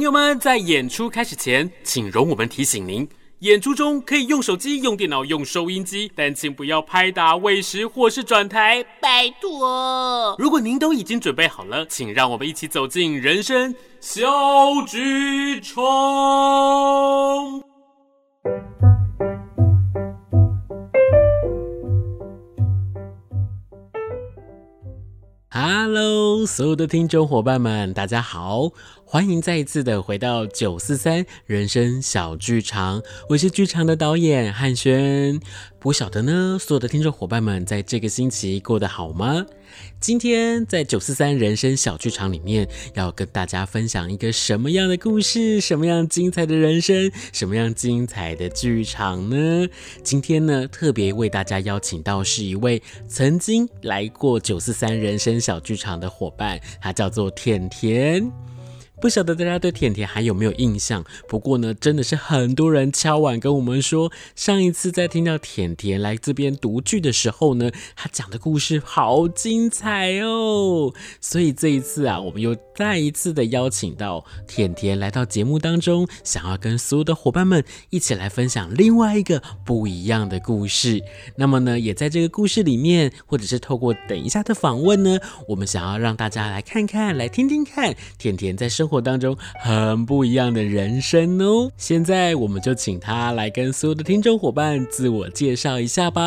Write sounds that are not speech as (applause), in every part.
朋友们，在演出开始前，请容我们提醒您：演出中可以用手机、用电脑、用收音机，但请不要拍打、喂食或是转台，拜托。如果您都已经准备好了，请让我们一起走进人生小剧场。Hello，所有的听众伙伴们，大家好。欢迎再一次的回到九四三人生小剧场，我是剧场的导演汉轩。不晓得呢，所有的听众伙伴们在这个星期过得好吗？今天在九四三人生小剧场里面，要跟大家分享一个什么样的故事？什么样精彩的人生？什么样精彩的剧场呢？今天呢，特别为大家邀请到是一位曾经来过九四三人生小剧场的伙伴，他叫做甜甜。不晓得大家对甜甜还有没有印象？不过呢，真的是很多人敲碗跟我们说，上一次在听到甜甜来这边读剧的时候呢，她讲的故事好精彩哦。所以这一次啊，我们又再一次的邀请到甜甜来到节目当中，想要跟所有的伙伴们一起来分享另外一个不一样的故事。那么呢，也在这个故事里面，或者是透过等一下的访问呢，我们想要让大家来看看，来听听看甜甜在生活。活当中很不一样的人生哦。现在我们就请他来跟所有的听众伙伴自我介绍一下吧。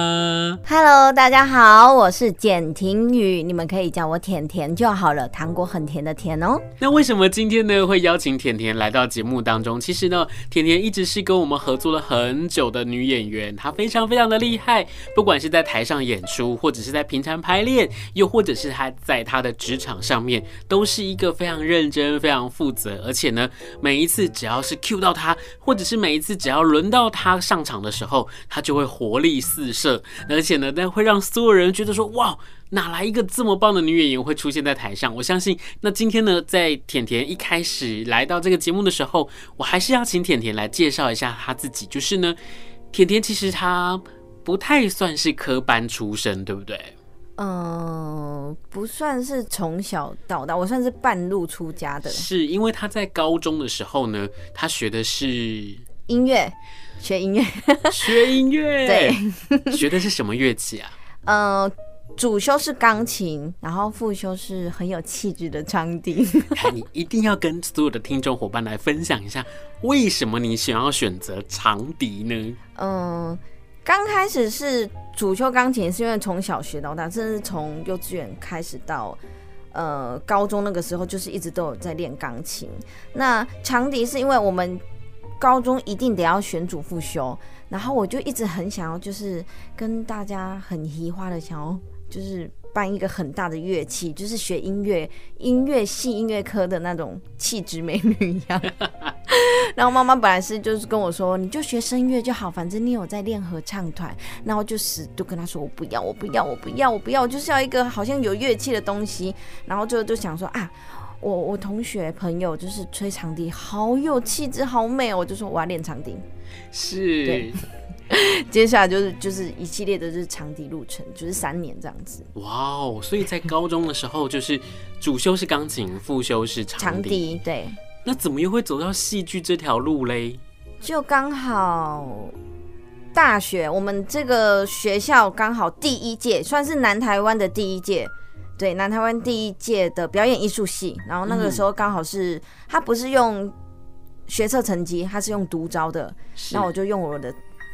Hello，大家好，我是简婷宇，你们可以叫我甜甜就好了，糖果很甜的甜哦。那为什么今天呢会邀请甜甜来到节目当中？其实呢，甜甜一直是跟我们合作了很久的女演员，她非常非常的厉害，不管是在台上演出，或者是在平常排练，又或者是她在她的职场上面，都是一个非常认真、非常。负责，而且呢，每一次只要是 cue 到他，或者是每一次只要轮到他上场的时候，他就会活力四射，而且呢，那会让所有人觉得说，哇，哪来一个这么棒的女演员会出现在台上？我相信，那今天呢，在甜甜一开始来到这个节目的时候，我还是要请甜甜来介绍一下她自己，就是呢，甜甜其实她不太算是科班出身，对不对？嗯、呃，不算是从小到大，我算是半路出家的。是因为他在高中的时候呢，他学的是音乐，学音乐，(laughs) 学音乐，对，(laughs) 学的是什么乐器啊？(laughs) 呃，主修是钢琴，然后副修是很有气质的长笛。你一定要跟所有的听众伙伴来分享一下，为什么你想要选择长笛呢？嗯、呃。刚开始是主修钢琴，是因为从小学到大，甚至从幼稚园开始到呃高中那个时候，就是一直都有在练钢琴。那长笛是因为我们高中一定得要选主副修，然后我就一直很想要，就是跟大家很移花的想要，就是办一个很大的乐器，就是学音乐音乐系音乐科的那种气质美女一样。然后妈妈本来是就是跟我说，你就学声乐就好，反正你有在练合唱团。然后就死就跟他说，我不要，我不要，我不要，我不要，我就是要一个好像有乐器的东西。然后就就想说啊，我我同学朋友就是吹长笛，好有气质，好美哦。我就说我要练长笛。是，对。(laughs) 接下来就是就是一系列的就是长笛路程，就是三年这样子。哇哦！所以在高中的时候，就是主修是钢琴，副修是长笛。长笛，对。那怎么又会走到戏剧这条路嘞？就刚好大学，我们这个学校刚好第一届，算是南台湾的第一届，对，南台湾第一届的表演艺术系。然后那个时候刚好是，他不是用学测成绩，他是用独招的。那我就用我的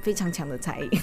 非常强的才艺。(laughs)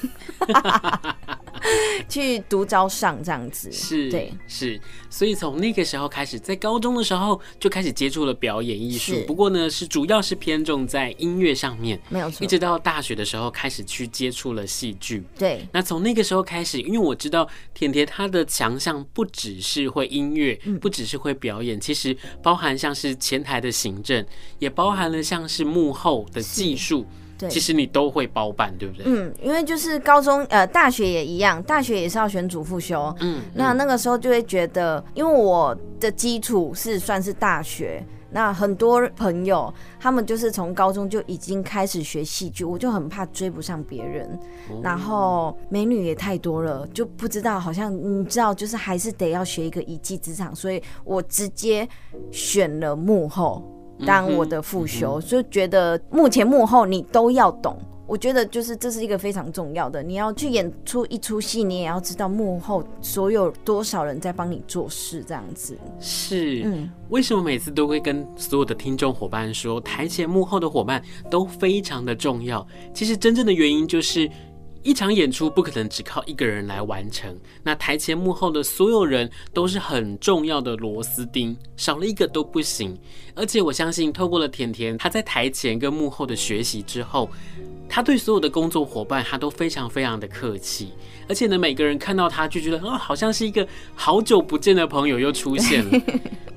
去独招上这样子，是，对，是，所以从那个时候开始，在高中的时候就开始接触了表演艺术。不过呢，是主要是偏重在音乐上面，没有错。一直到大学的时候，开始去接触了戏剧。对，那从那个时候开始，因为我知道甜甜她的强项不只是会音乐，嗯，不只是会表演，其实包含像是前台的行政，也包含了像是幕后的技术。对，其实你都会包办，对不对？嗯，因为就是高中呃大学也一样，大学也是要选主副修。嗯，那那个时候就会觉得，因为我的基础是算是大学。那很多朋友，他们就是从高中就已经开始学戏剧，我就很怕追不上别人。哦、然后美女也太多了，就不知道，好像你知道，就是还是得要学一个一技之长，所以我直接选了幕后当我的副修，就、觉得幕前幕后你都要懂。我觉得就是这是一个非常重要的，你要去演出一出戏，你也要知道幕后所有多少人在帮你做事，这样子。是，嗯，为什么每次都会跟所有的听众伙伴说，台前幕后的伙伴都非常的重要？其实真正的原因就是。一场演出不可能只靠一个人来完成，那台前幕后的所有人都是很重要的螺丝钉，少了一个都不行。而且我相信，透过了甜甜他在台前跟幕后的学习之后，他对所有的工作伙伴他都非常非常的客气，而且呢，每个人看到他就觉得，哦，好像是一个好久不见的朋友又出现了。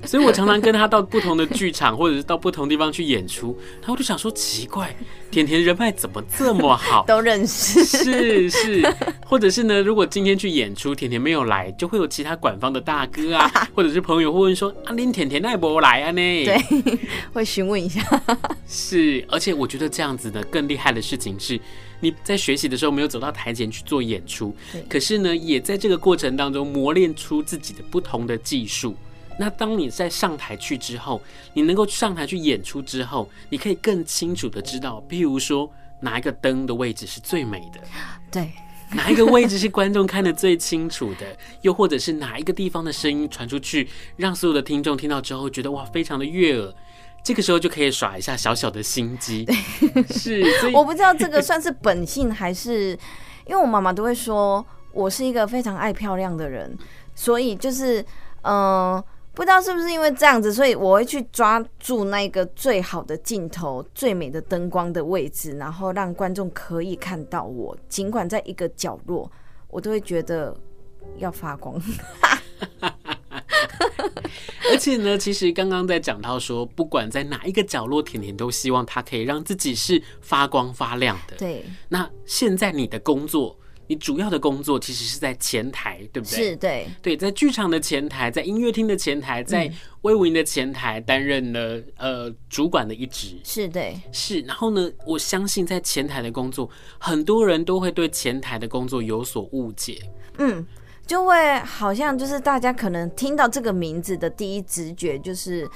所以我常常跟他到不同的剧场，或者是到不同地方去演出，然后我就想说，奇怪，甜甜人脉怎么这么好？都认识。是是，或者是呢，如果今天去演出，甜甜没有来，就会有其他馆方的大哥啊，(laughs) 或者是朋友会问说，啊，林甜甜那不来啊呢？对，会询问一下。是，而且我觉得这样子呢，更厉害的事情是，你在学习的时候没有走到台前去做演出，可是呢，也在这个过程当中磨练出自己的不同的技术。那当你在上台去之后，你能够上台去演出之后，你可以更清楚的知道，譬如说哪一个灯的位置是最美的，对，哪一个位置是观众看得最清楚的，又或者是哪一个地方的声音传出去，让所有的听众听到之后觉得哇，非常的悦耳，这个时候就可以耍一下小小的心机。是，(laughs) 我不知道这个算是本性还是，因为我妈妈都会说我是一个非常爱漂亮的人，所以就是嗯。呃不知道是不是因为这样子，所以我会去抓住那个最好的镜头、最美的灯光的位置，然后让观众可以看到我。尽管在一个角落，我都会觉得要发光。(laughs) 而且呢，其实刚刚在讲到说，不管在哪一个角落，甜甜都希望她可以让自己是发光发亮的。对。那现在你的工作。你主要的工作其实是在前台，对不对？是，对，对，在剧场的前台，在音乐厅的前台，在威武营的前台担任了呃主管的一职。是，对，是。然后呢，我相信在前台的工作，很多人都会对前台的工作有所误解。嗯，就会好像就是大家可能听到这个名字的第一直觉就是，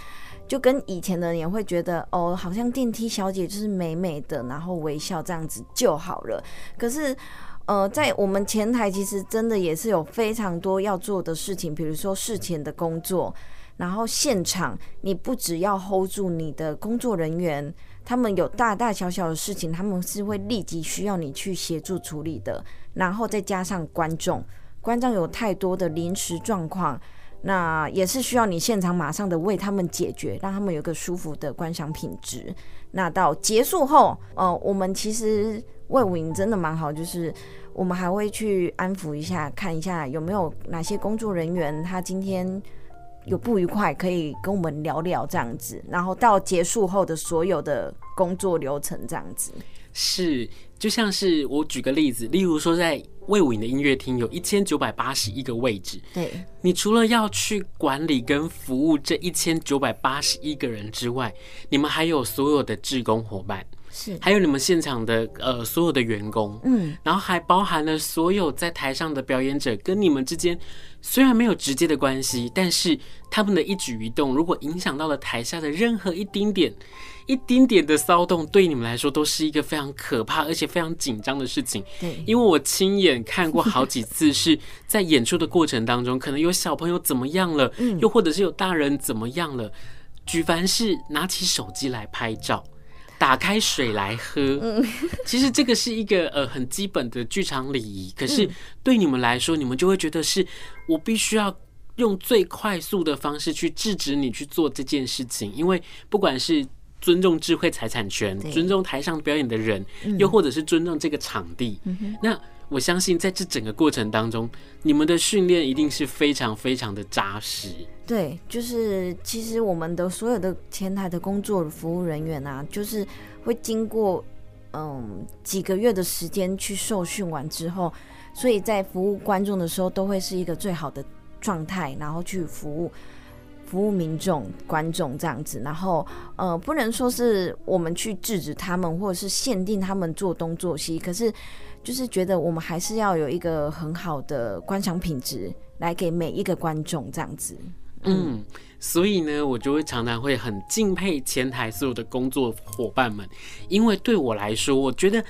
就跟以前的人也会觉得哦，好像电梯小姐就是美美的，然后微笑这样子就好了。可是。呃，在我们前台其实真的也是有非常多要做的事情，比如说事前的工作，然后现场你不只要 hold 住你的工作人员，他们有大大小小的事情，他们是会立即需要你去协助处理的，然后再加上观众，观众有太多的临时状况，那也是需要你现场马上的为他们解决，让他们有个舒服的观赏品质。那到结束后，呃，我们其实。卫武营真的蛮好，就是我们还会去安抚一下，看一下有没有哪些工作人员他今天有不愉快，可以跟我们聊聊这样子。然后到结束后的所有的工作流程这样子。是，就像是我举个例子，例如说在魏武营的音乐厅有一千九百八十一个位置，对，你除了要去管理跟服务这一千九百八十一个人之外，你们还有所有的志工伙伴。是，还有你们现场的呃所有的员工，嗯，然后还包含了所有在台上的表演者，跟你们之间虽然没有直接的关系，但是他们的一举一动，如果影响到了台下的任何一丁点、一丁点的骚动，对你们来说都是一个非常可怕而且非常紧张的事情。对，因为我亲眼看过好几次，是在演出的过程当中，可能有小朋友怎么样了，又或者是有大人怎么样了，举凡是拿起手机来拍照。打开水来喝，其实这个是一个呃很基本的剧场礼仪。可是对你们来说，你们就会觉得是我必须要用最快速的方式去制止你去做这件事情，因为不管是尊重智慧财产权、尊重台上表演的人，又或者是尊重这个场地，那。我相信在这整个过程当中，你们的训练一定是非常非常的扎实。对，就是其实我们的所有的前台的工作服务人员啊，就是会经过嗯几个月的时间去受训完之后，所以在服务观众的时候都会是一个最好的状态，然后去服务服务民众观众这样子。然后呃，不能说是我们去制止他们，或者是限定他们做东做西，可是就是觉得我们还是要有一个很好的观赏品质，来给每一个观众这样子。嗯，所以呢，我就会常常会很敬佩前台所有的工作伙伴们，因为对我来说，我觉得。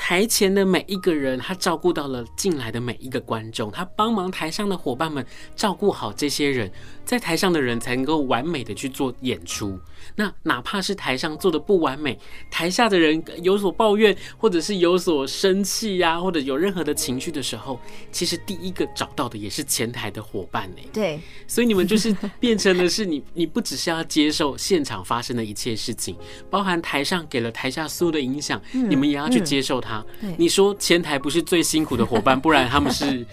台前的每一个人，他照顾到了进来的每一个观众，他帮忙台上的伙伴们照顾好这些人，在台上的人才能够完美的去做演出。那哪怕是台上做的不完美，台下的人有所抱怨，或者是有所生气呀，或者有任何的情绪的时候，其实第一个找到的也是前台的伙伴呢。对，所以你们就是变成的是你，(laughs) 你不只是要接受现场发生的一切事情，包含台上给了台下所有的影响，你们也要去接受它。你说前台不是最辛苦的伙伴，(laughs) 不然他们是。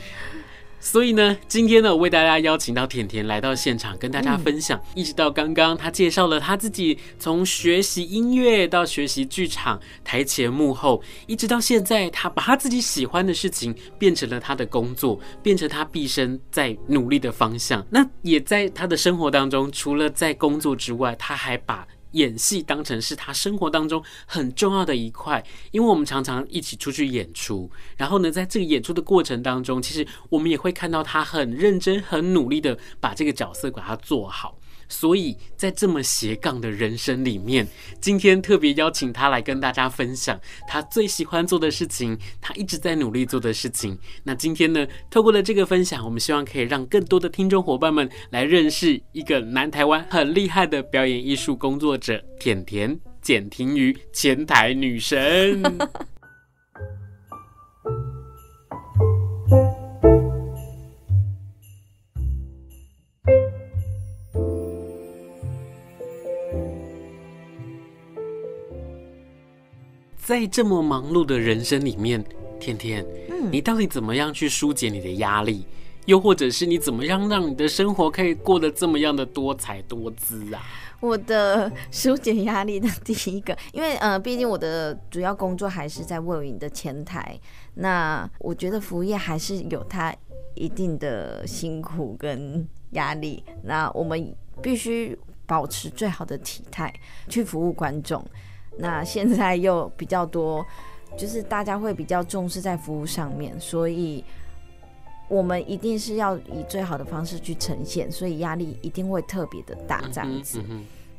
所以呢，今天呢，我为大家邀请到甜甜来到现场，跟大家分享，一直到刚刚他介绍了他自己从学习音乐到学习剧场，台前幕后，一直到现在，他把他自己喜欢的事情变成了他的工作，变成他毕生在努力的方向。那也在他的生活当中，除了在工作之外，他还把。演戏当成是他生活当中很重要的一块，因为我们常常一起出去演出，然后呢，在这个演出的过程当中，其实我们也会看到他很认真、很努力的把这个角色把它做好。所以在这么斜杠的人生里面，今天特别邀请他来跟大家分享他最喜欢做的事情，他一直在努力做的事情。那今天呢，透过了这个分享，我们希望可以让更多的听众伙伴们来认识一个南台湾很厉害的表演艺术工作者——甜甜简婷瑜，前台女神。(laughs) 在这么忙碌的人生里面，天天，嗯，你到底怎么样去疏解你的压力？又或者是你怎么样让你的生活可以过得这么样的多彩多姿啊？我的疏解压力的第一个，(laughs) 因为呃，毕竟我的主要工作还是在卫武营的前台，那我觉得服务业还是有它一定的辛苦跟压力，那我们必须保持最好的体态去服务观众。那现在又比较多，就是大家会比较重视在服务上面，所以我们一定是要以最好的方式去呈现，所以压力一定会特别的大这样子。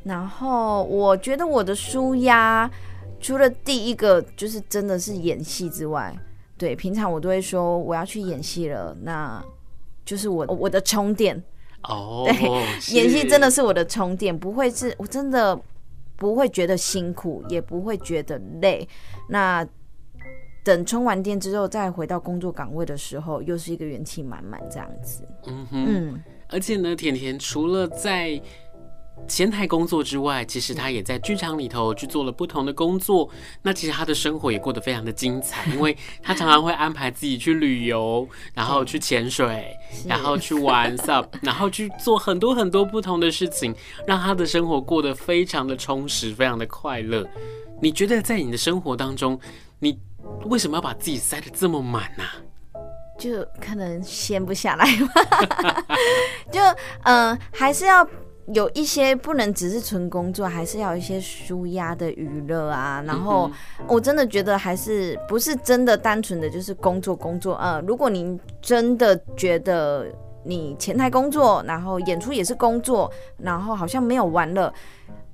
然后我觉得我的舒压，除了第一个就是真的是演戏之外，对，平常我都会说我要去演戏了，那就是我我的充电哦，对，(laughs) 演戏真的是我的充电，不会是我真的。不会觉得辛苦，也不会觉得累。那等充完电之后，再回到工作岗位的时候，又是一个元气满满这样子。嗯哼，嗯。而且呢，甜甜除了在前台工作之外，其实他也在剧场里头去做了不同的工作。那其实他的生活也过得非常的精彩，因为他常常会安排自己去旅游，(laughs) 然后去潜水，然后去玩 SUP，然后去做很多很多不同的事情，让他的生活过得非常的充实，非常的快乐。你觉得在你的生活当中，你为什么要把自己塞得这么满呢？就可能闲不下来吧，(laughs) 就嗯、呃，还是要。有一些不能只是纯工作，还是要有一些舒压的娱乐啊。然后我真的觉得还是不是真的单纯的就是工作工作。呃，如果您真的觉得你前台工作，然后演出也是工作，然后好像没有玩乐。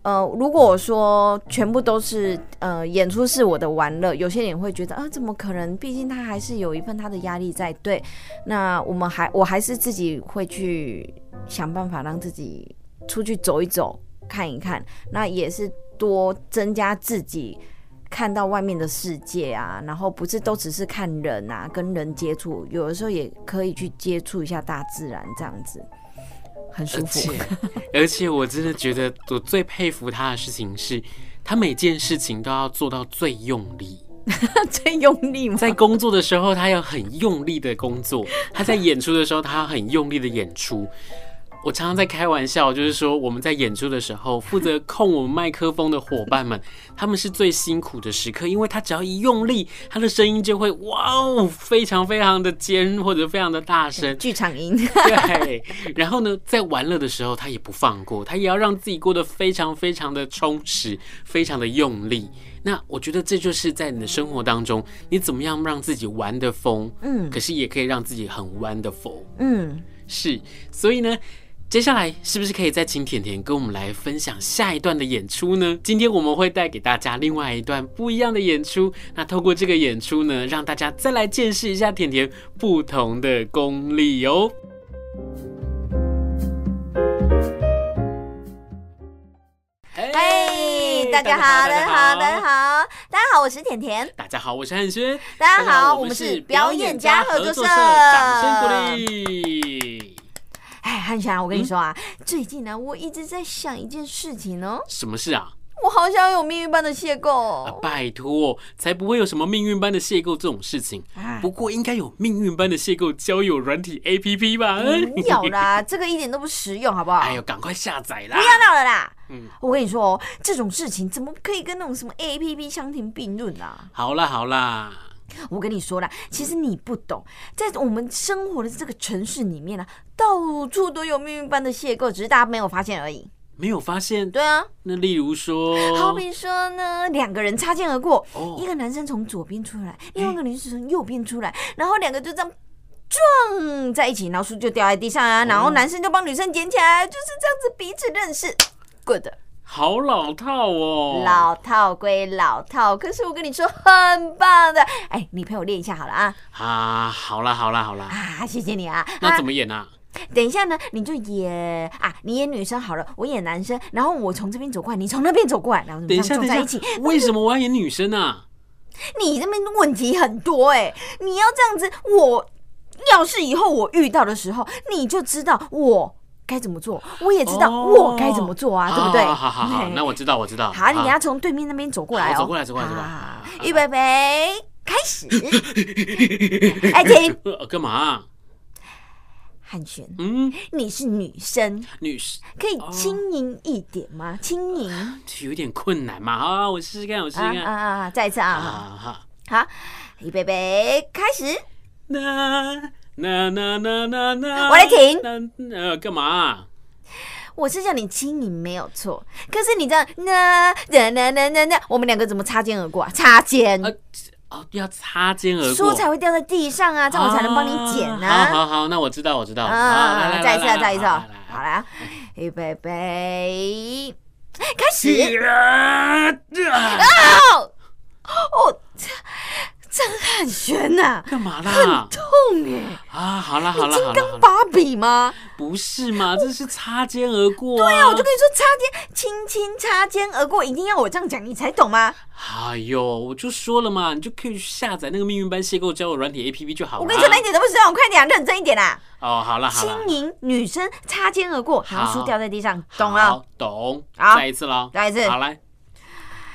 呃，如果我说全部都是呃演出是我的玩乐，有些人会觉得啊，怎么可能？毕竟他还是有一份他的压力在。对，那我们还我还是自己会去想办法让自己。出去走一走，看一看，那也是多增加自己看到外面的世界啊。然后不是都只是看人啊，跟人接触，有的时候也可以去接触一下大自然，这样子很舒服。而且，(laughs) 而且我真的觉得我最佩服他的事情是，他每件事情都要做到最用力，(laughs) 最用力吗？在工作的时候，他要很用力的工作；他在演出的时候，他要很用力的演出。我常常在开玩笑，就是说我们在演出的时候，负责控我们麦克风的伙伴们，他们是最辛苦的时刻，因为他只要一用力，他的声音就会哇哦，非常非常的尖或者非常的大声，剧场音。对，然后呢，在玩乐的时候，他也不放过，他也要让自己过得非常非常的充实，非常的用力。那我觉得这就是在你的生活当中，你怎么样让自己玩的疯，嗯，可是也可以让自己很 wonderful，，嗯，是，所以呢。接下来是不是可以再请甜甜跟我们来分享下一段的演出呢？今天我们会带给大家另外一段不一样的演出。那透过这个演出呢，让大家再来见识一下甜甜不同的功力哦。嘿，大家好，大家好，大家好，大家好，我是甜甜。大家好，我是汉轩。大家好，我们是表演家合作社，掌声鼓励。哎，汉翔，我跟你说啊，嗯、最近呢，我一直在想一件事情哦。什么事啊？我好想有命运般的邂逅。啊，拜托，才不会有什么命运般的邂逅这种事情。啊、不过应该有命运般的邂逅交友软体 APP 吧？没有啦，这个一点都不实用，好不好？(laughs) 哎呦，赶快下载啦！不要闹了啦！嗯，我跟你说哦，这种事情怎么可以跟那种什么 APP 相提并论啊？好啦好啦。我跟你说啦，其实你不懂，在我们生活的这个城市里面呢、啊，到处都有命运般的邂逅，只是大家没有发现而已。没有发现？对啊。那例如说，好比说呢，两个人擦肩而过，哦、一个男生从左边出来，另外一个女生从右边出来，欸、然后两个就这样撞在一起，然后书就掉在地上啊，哦、然后男生就帮女生捡起来，就是这样子彼此认识。Good。好老套哦，老套归老套，可是我跟你说很棒的，哎，你陪我练一下好了啊！啊，好了好了好了啊，谢谢你啊！那怎么演啊？等一下呢，你就演啊，你演女生好了，我演男生，然后我从这边走过来，你从那边走过来，然后。等一下，等一下，为什么我要演女生啊？你这边问题很多哎，你要这样子，我要是以后我遇到的时候，你就知道我。该怎么做？我也知道我该怎么做啊，对不对？好好好，(laughs) 那我知道，我知道。好，你要从对面那边走过来哦。走过来，走过来，走过来。预备备，开始。(laughs) 哎，停！干嘛？汉璇，嗯，你是女生，女生可以轻盈一点吗？轻盈，有点困难嘛。好，我试试看，我试试看。啊啊！再一次啊！好好好，预备备，开始。那。那那那那那，我来停。呃，干嘛？我是叫你轻盈没有错，可是你这样，那那那那那那，我们两个怎么擦肩而过啊？擦肩？哦，要擦肩而过，书才会掉在地上啊，这样我才能帮你捡啊。好好好，那我知道，我知道。啊，再一次，再一次，好啦，预备备，开始。啊！哦。张汉轩呐，干嘛啦？很痛哎！啊，好了好了，金刚芭比吗？不是嘛，这是擦肩而过。对啊，我就跟你说，擦肩，轻轻擦肩而过，一定要我这样讲你才懂吗？哎呦，我就说了嘛，你就可以去下载那个命运般邂逅交友软体 APP 就好了。我跟你说，那一点都不实用，快点，认真一点啦！哦，好了好了，轻盈女生擦肩而过，然后书掉在地上，懂了？懂。好，再一次喽，再一次，好来。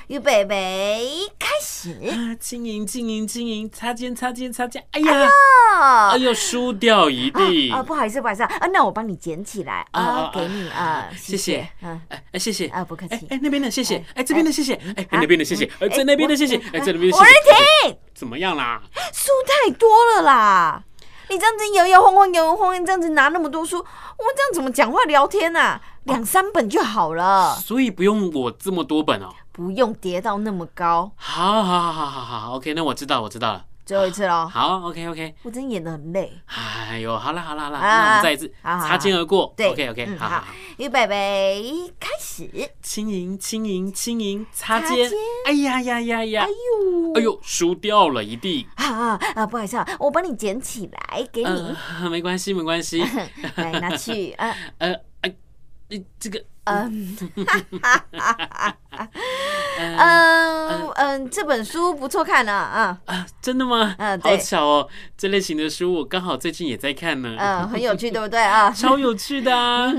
预备备，开始！轻盈，轻盈，轻盈，擦肩，擦肩，擦肩！哎呀，哎呦，输掉一地！啊，不好意思，不好意思啊，那我帮你捡起来啊，给你啊，谢谢，嗯，哎哎，谢谢啊，不客气。哎，那边的谢谢，哎，这边的谢谢，哎，那边的谢谢，哎，在那边的谢谢，哎，在那边。我来停！怎么样啦？书太多了啦！你这样子摇摇晃晃，摇摇晃晃，这样子拿那么多书，我这样怎么讲话聊天啊？两三本就好了。所以不用我这么多本哦。不用叠到那么高。好，好，好，好，好，好，OK，那我知道，我知道了。最后一次喽。好，OK，OK。我真演的很累。哎呦，好了，好了，好了，那我们再一次擦肩而过。对，OK，OK，好好。预备备，开始。轻盈，轻盈，轻盈，擦肩。哎呀呀呀呀！哎呦，哎呦，输掉了一地。啊啊，不好意思啊，我帮你捡起来给你。没关系，没关系。(laughs) 来拿去啊。(laughs) 呃，哎，这个。嗯，嗯嗯，这本书不错看呢，啊啊，真的吗？嗯，好巧哦，这类型的书我刚好最近也在看呢。嗯，很有趣，对不对啊？超有趣的啊！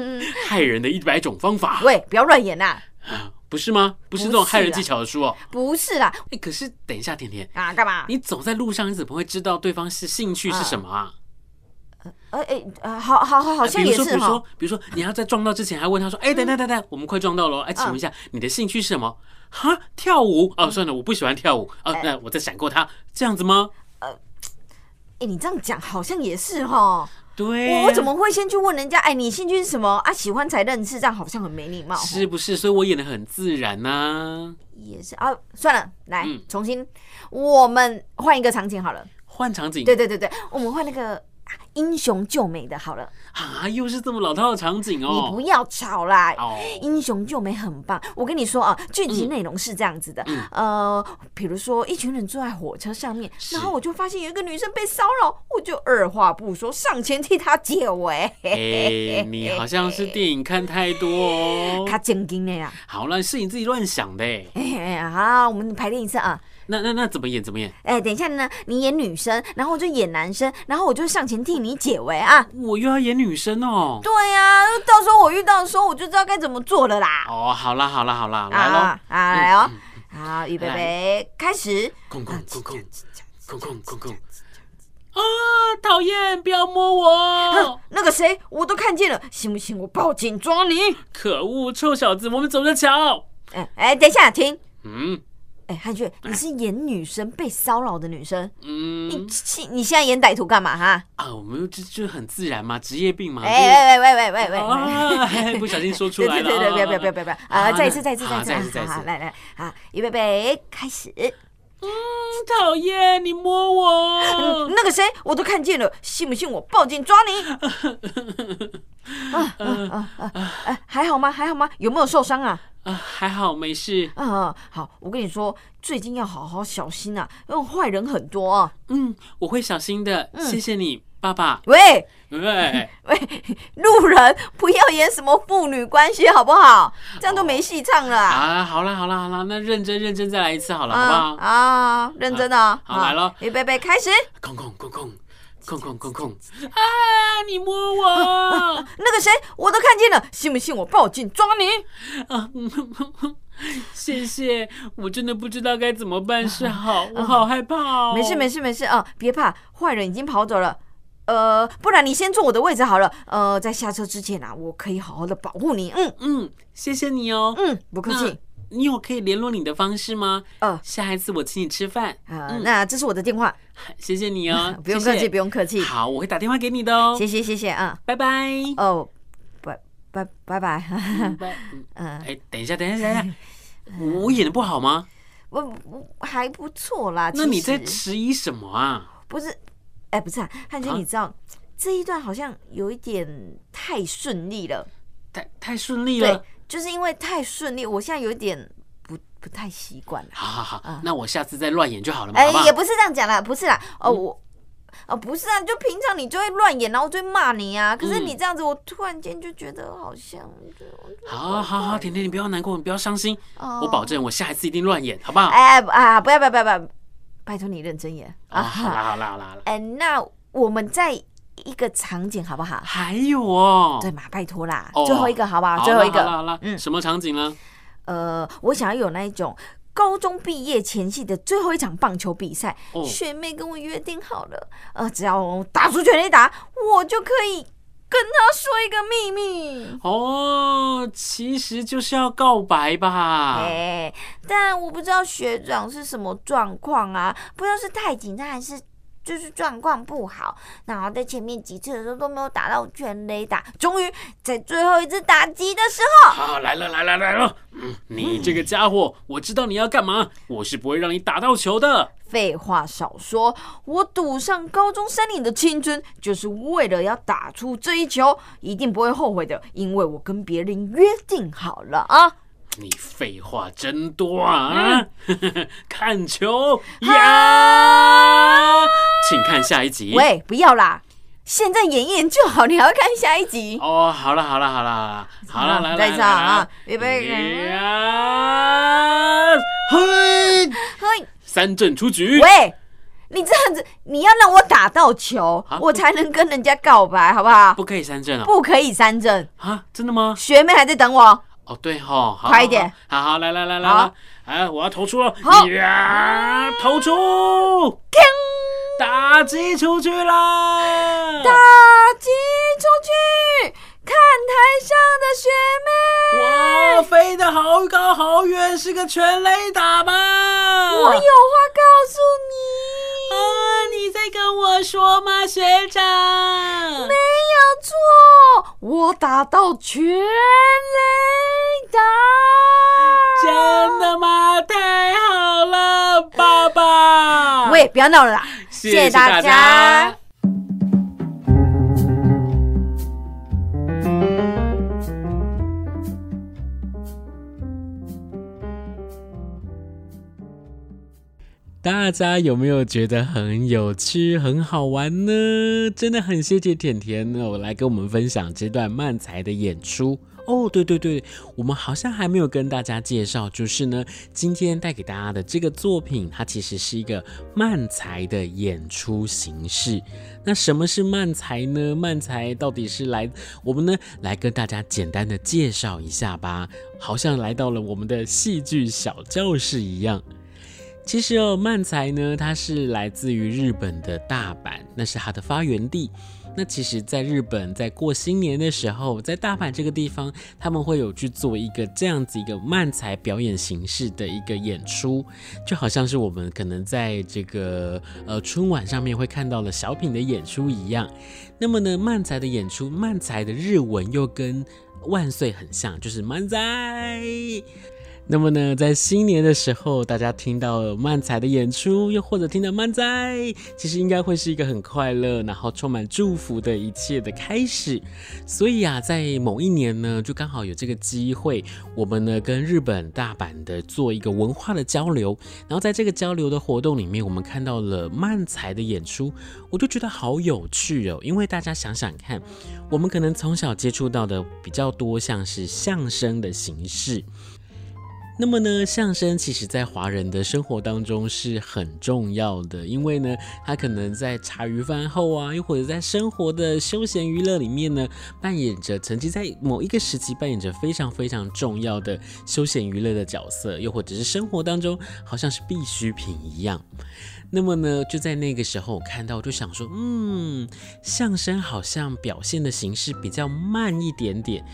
害人的一百种方法。喂，不要乱演呐！啊，不是吗？不是这种害人技巧的书哦。不是啦。哎，可是等一下，甜甜啊，干嘛？你走在路上，你怎么会知道对方是兴趣是什么啊？哎呃，好好好，好像也是哈。比如说，比如说，你要在撞到之前还问他说：“哎，等等等等，我们快撞到了，哎，请问一下，你的兴趣是什么？哈，跳舞？哦，算了，我不喜欢跳舞。哦，那我再闪过他，这样子吗？呃，哎，你这样讲好像也是哈。对，我我怎么会先去问人家？哎，你兴趣是什么啊？喜欢才认识，这样好像很没礼貌，是不是？所以我演的很自然呐。也是啊，算了，来重新，我们换一个场景好了。换场景？对对对对，我们换那个。英雄救美的，好了啊，又是这么老套的场景哦！你不要吵啦，哦、英雄救美很棒。我跟你说啊，剧情内容是这样子的，嗯、呃，比如说一群人坐在火车上面，然后我就发现有一个女生被骚扰，我就二话不说上前替她解围。哎、欸，你好像是电影看太多哦，(laughs) 他正经的呀。好了，是你自己乱想的。哎、欸，(laughs) 好，我们排练一次啊。那那那怎么演？怎么演？哎，等一下呢，你演女生，然后我就演男生，然后我就上前替你解围啊！我又要演女生哦。对呀，到时候我遇到的时候，我就知道该怎么做了啦。哦，好啦好啦好啦，来喽啊，来哦，好，预备备，开始。空空空空空空空空啊！讨厌，不要摸我！那个谁，我都看见了，信不信我报警抓你？可恶，臭小子，我们走着瞧。哎哎，等一下，停。嗯。哎，汉俊，你是演女生被骚扰的女生，嗯，你你现在演歹徒干嘛哈？啊，我们就就很自然嘛，职业病嘛。哎喂喂喂喂喂喂，不小心说出来了。对对对，不要不要不要不要啊！再一次再一次再一次再一次，来来啊，预备备开始。嗯，讨厌，你摸我。那个谁，我都看见了，信不信我报警抓你？(laughs) 啊啊啊啊！还好吗？还好吗？有没有受伤啊？啊，还好没事。啊，好，我跟你说，最近要好好小心啊，因为坏人很多啊。嗯，我会小心的，谢谢你，爸爸。喂喂 (laughs) 喂，路人不要演什么父女关系好不好？这样都没戏唱了。啊，好啦好啦好啦，那认真认真再来一次好了，好不好？啊，认真的。好，来了，预备备，开始。空空空空。空空空空啊！你摸我，(laughs) 那个谁，我都看见了，信不信我报警抓你？啊，(laughs) 谢谢，我真的不知道该怎么办是好，我好害怕哦。没事没事没事啊，别怕，坏人已经跑走了。呃，不然你先坐我的位置好了。呃，在下车之前啊，我可以好好的保护你。嗯嗯，谢谢你哦。嗯，不客气。你有可以联络你的方式吗？哦，下一次我请你吃饭。啊，那这是我的电话。(laughs) 谢谢你哦，(laughs) 不用客气，不用客气。好，我会打电话给你的哦。谢谢，谢谢啊，拜拜。哦，拜拜拜拜。(laughs) 嗯，哎，等一下，等一下，等一下，我演的不好吗？我我还不错啦。那你在迟疑什么啊？不是，哎，不是啊，汉军，你知道这一段好像有一点太顺利了。太太顺利了。就是因为太顺利，我现在有点不不太习惯了。好好好，嗯、那我下次再乱演就好了嘛。哎，也不是这样讲啦，不是啦。哦，我哦不是啊，就平常你就会乱演，然后就会骂你啊。可是你这样子，我突然间就觉得好像就……好好好，甜甜，你不要难过，你不要伤心。哦、我保证，我下一次一定乱演，好不好？哎啊，不要不要不要不要，拜托你认真演啊！好啦好啦好啦。哎，那我们在。一个场景好不好？还有哦，对嘛，拜托啦，最后一个好不好？最后一个，好了，嗯，什么场景呢？呃，我想要有那一种高中毕业前夕的最后一场棒球比赛，学妹跟我约定好了，呃，只要我打出全垒打，我就可以跟她说一个秘密。哦，其实就是要告白吧？哎，但我不知道学长是什么状况啊，不知道是太紧张还是。就是状况不好，然后在前面几次的时候都没有打到全垒打，终于在最后一次打击的时候，好，来了来了来了，嗯，你这个家伙，我知道你要干嘛，我是不会让你打到球的。废话少说，我赌上高中三年的青春，就是为了要打出这一球，一定不会后悔的，因为我跟别人约定好了啊。你废话真多啊！(laughs) 看球呀，请看下一集。喂，不要啦，现在演一演就好，你还要看下一集？哦，好了好了好了好了，来来来啊！预备，嘿，嘿，三振出局。喂，你这样子，你要让我打到球，我才能跟人家告白，好不好？不可以三振啊！不可以三振啊！真的吗？学妹还在等我。哦，对哈，快一点，好好来来来来来，哎，我要投出了，呀，投出，打击出去啦！打击出去！看台上的学妹，哇，飞得好高好远，是个全垒打吧？我有话告诉你。啊，你在跟我说吗，学长？没有错，我打到全垒打。真的吗？太好了，爸爸！喂，不要闹了啦！谢谢大家。大家有没有觉得很有趣、很好玩呢？真的很谢谢甜甜呢，我来跟我们分享这段漫才的演出。哦，对对对，我们好像还没有跟大家介绍，就是呢，今天带给大家的这个作品，它其实是一个漫才的演出形式。那什么是漫才呢？漫才到底是来我们呢来跟大家简单的介绍一下吧，好像来到了我们的戏剧小教室一样。其实哦，漫才呢，它是来自于日本的大阪，那是它的发源地。那其实，在日本，在过新年的时候，在大阪这个地方，他们会有去做一个这样子一个漫才表演形式的一个演出，就好像是我们可能在这个呃春晚上面会看到的小品的演出一样。那么呢，漫才的演出，漫才的日文又跟万岁很像，就是漫才。那么呢，在新年的时候，大家听到漫才的演出，又或者听到漫才，其实应该会是一个很快乐，然后充满祝福的一切的开始。所以啊，在某一年呢，就刚好有这个机会，我们呢跟日本大阪的做一个文化的交流。然后在这个交流的活动里面，我们看到了漫才的演出，我就觉得好有趣哦。因为大家想想看，我们可能从小接触到的比较多，像是相声的形式。那么呢，相声其实在华人的生活当中是很重要的，因为呢，他可能在茶余饭后啊，又或者在生活的休闲娱乐里面呢，扮演着曾经在某一个时期扮演着非常非常重要的休闲娱乐的角色，又或者是生活当中好像是必需品一样。那么呢，就在那个时候我看到，我就想说，嗯，相声好像表现的形式比较慢一点点。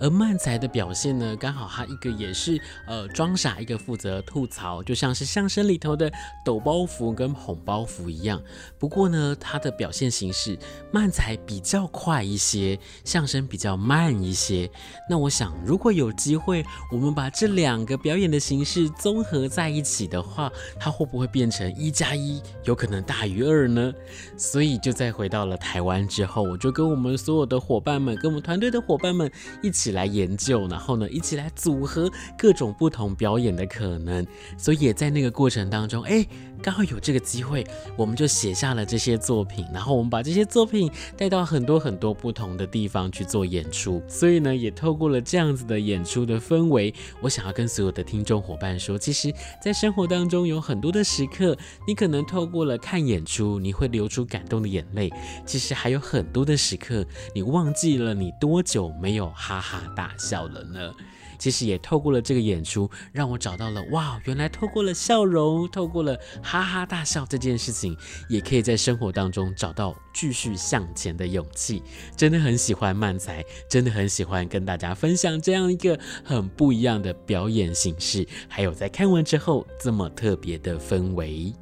而漫才的表现呢，刚好他一个也是呃装傻，一个负责吐槽，就像是相声里头的抖包袱跟捧包袱一样。不过呢，他的表现形式，漫才比较快一些，相声比较慢一些。那我想，如果有机会，我们把这两个表演的形式综合在一起的话，它会不会变成一加一有可能大于二呢？所以就在回到了台湾之后，我就跟我们所有的伙伴们，跟我们团队的伙伴们一起来研究，然后呢，一起来组合各种不同表演的可能。所以也在那个过程当中，哎，刚好有这个机会，我们就写下了这些作品，然后我们把这些作品带到很多很多不同的地方去做演出。所以呢，也透过了这样子的演出的氛围，我想要跟所有的听众伙伴说，其实，在生活当中有很多的时刻，你可能透过了看演出，你会流出感动的眼泪。其实还有很多的时刻，你忘记了你多久没有哈哈大笑了呢？其实也透过了这个演出，让我找到了哇，原来透过了笑容，透过了哈哈大笑这件事情，也可以在生活当中找到继续向前的勇气。真的很喜欢漫才，真的很喜欢跟大家分享这样一个很不一样的表演形式，还有在看完之后这么特别的氛围。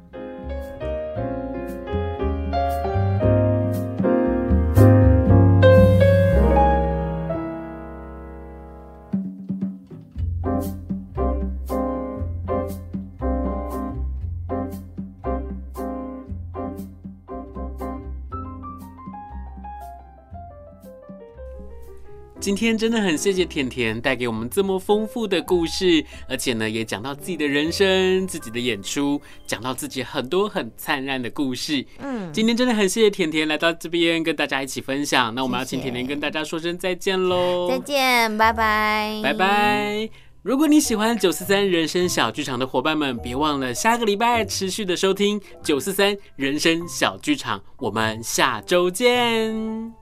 今天真的很谢谢甜甜带给我们这么丰富的故事，而且呢，也讲到自己的人生、自己的演出，讲到自己很多很灿烂的故事。嗯，今天真的很谢谢甜甜来到这边跟大家一起分享。那我们要请甜甜跟大家说声再见喽！再见，拜拜，拜拜。如果你喜欢九四三人生小剧场的伙伴们，别忘了下个礼拜持续的收听九四三人生小剧场。我们下周见。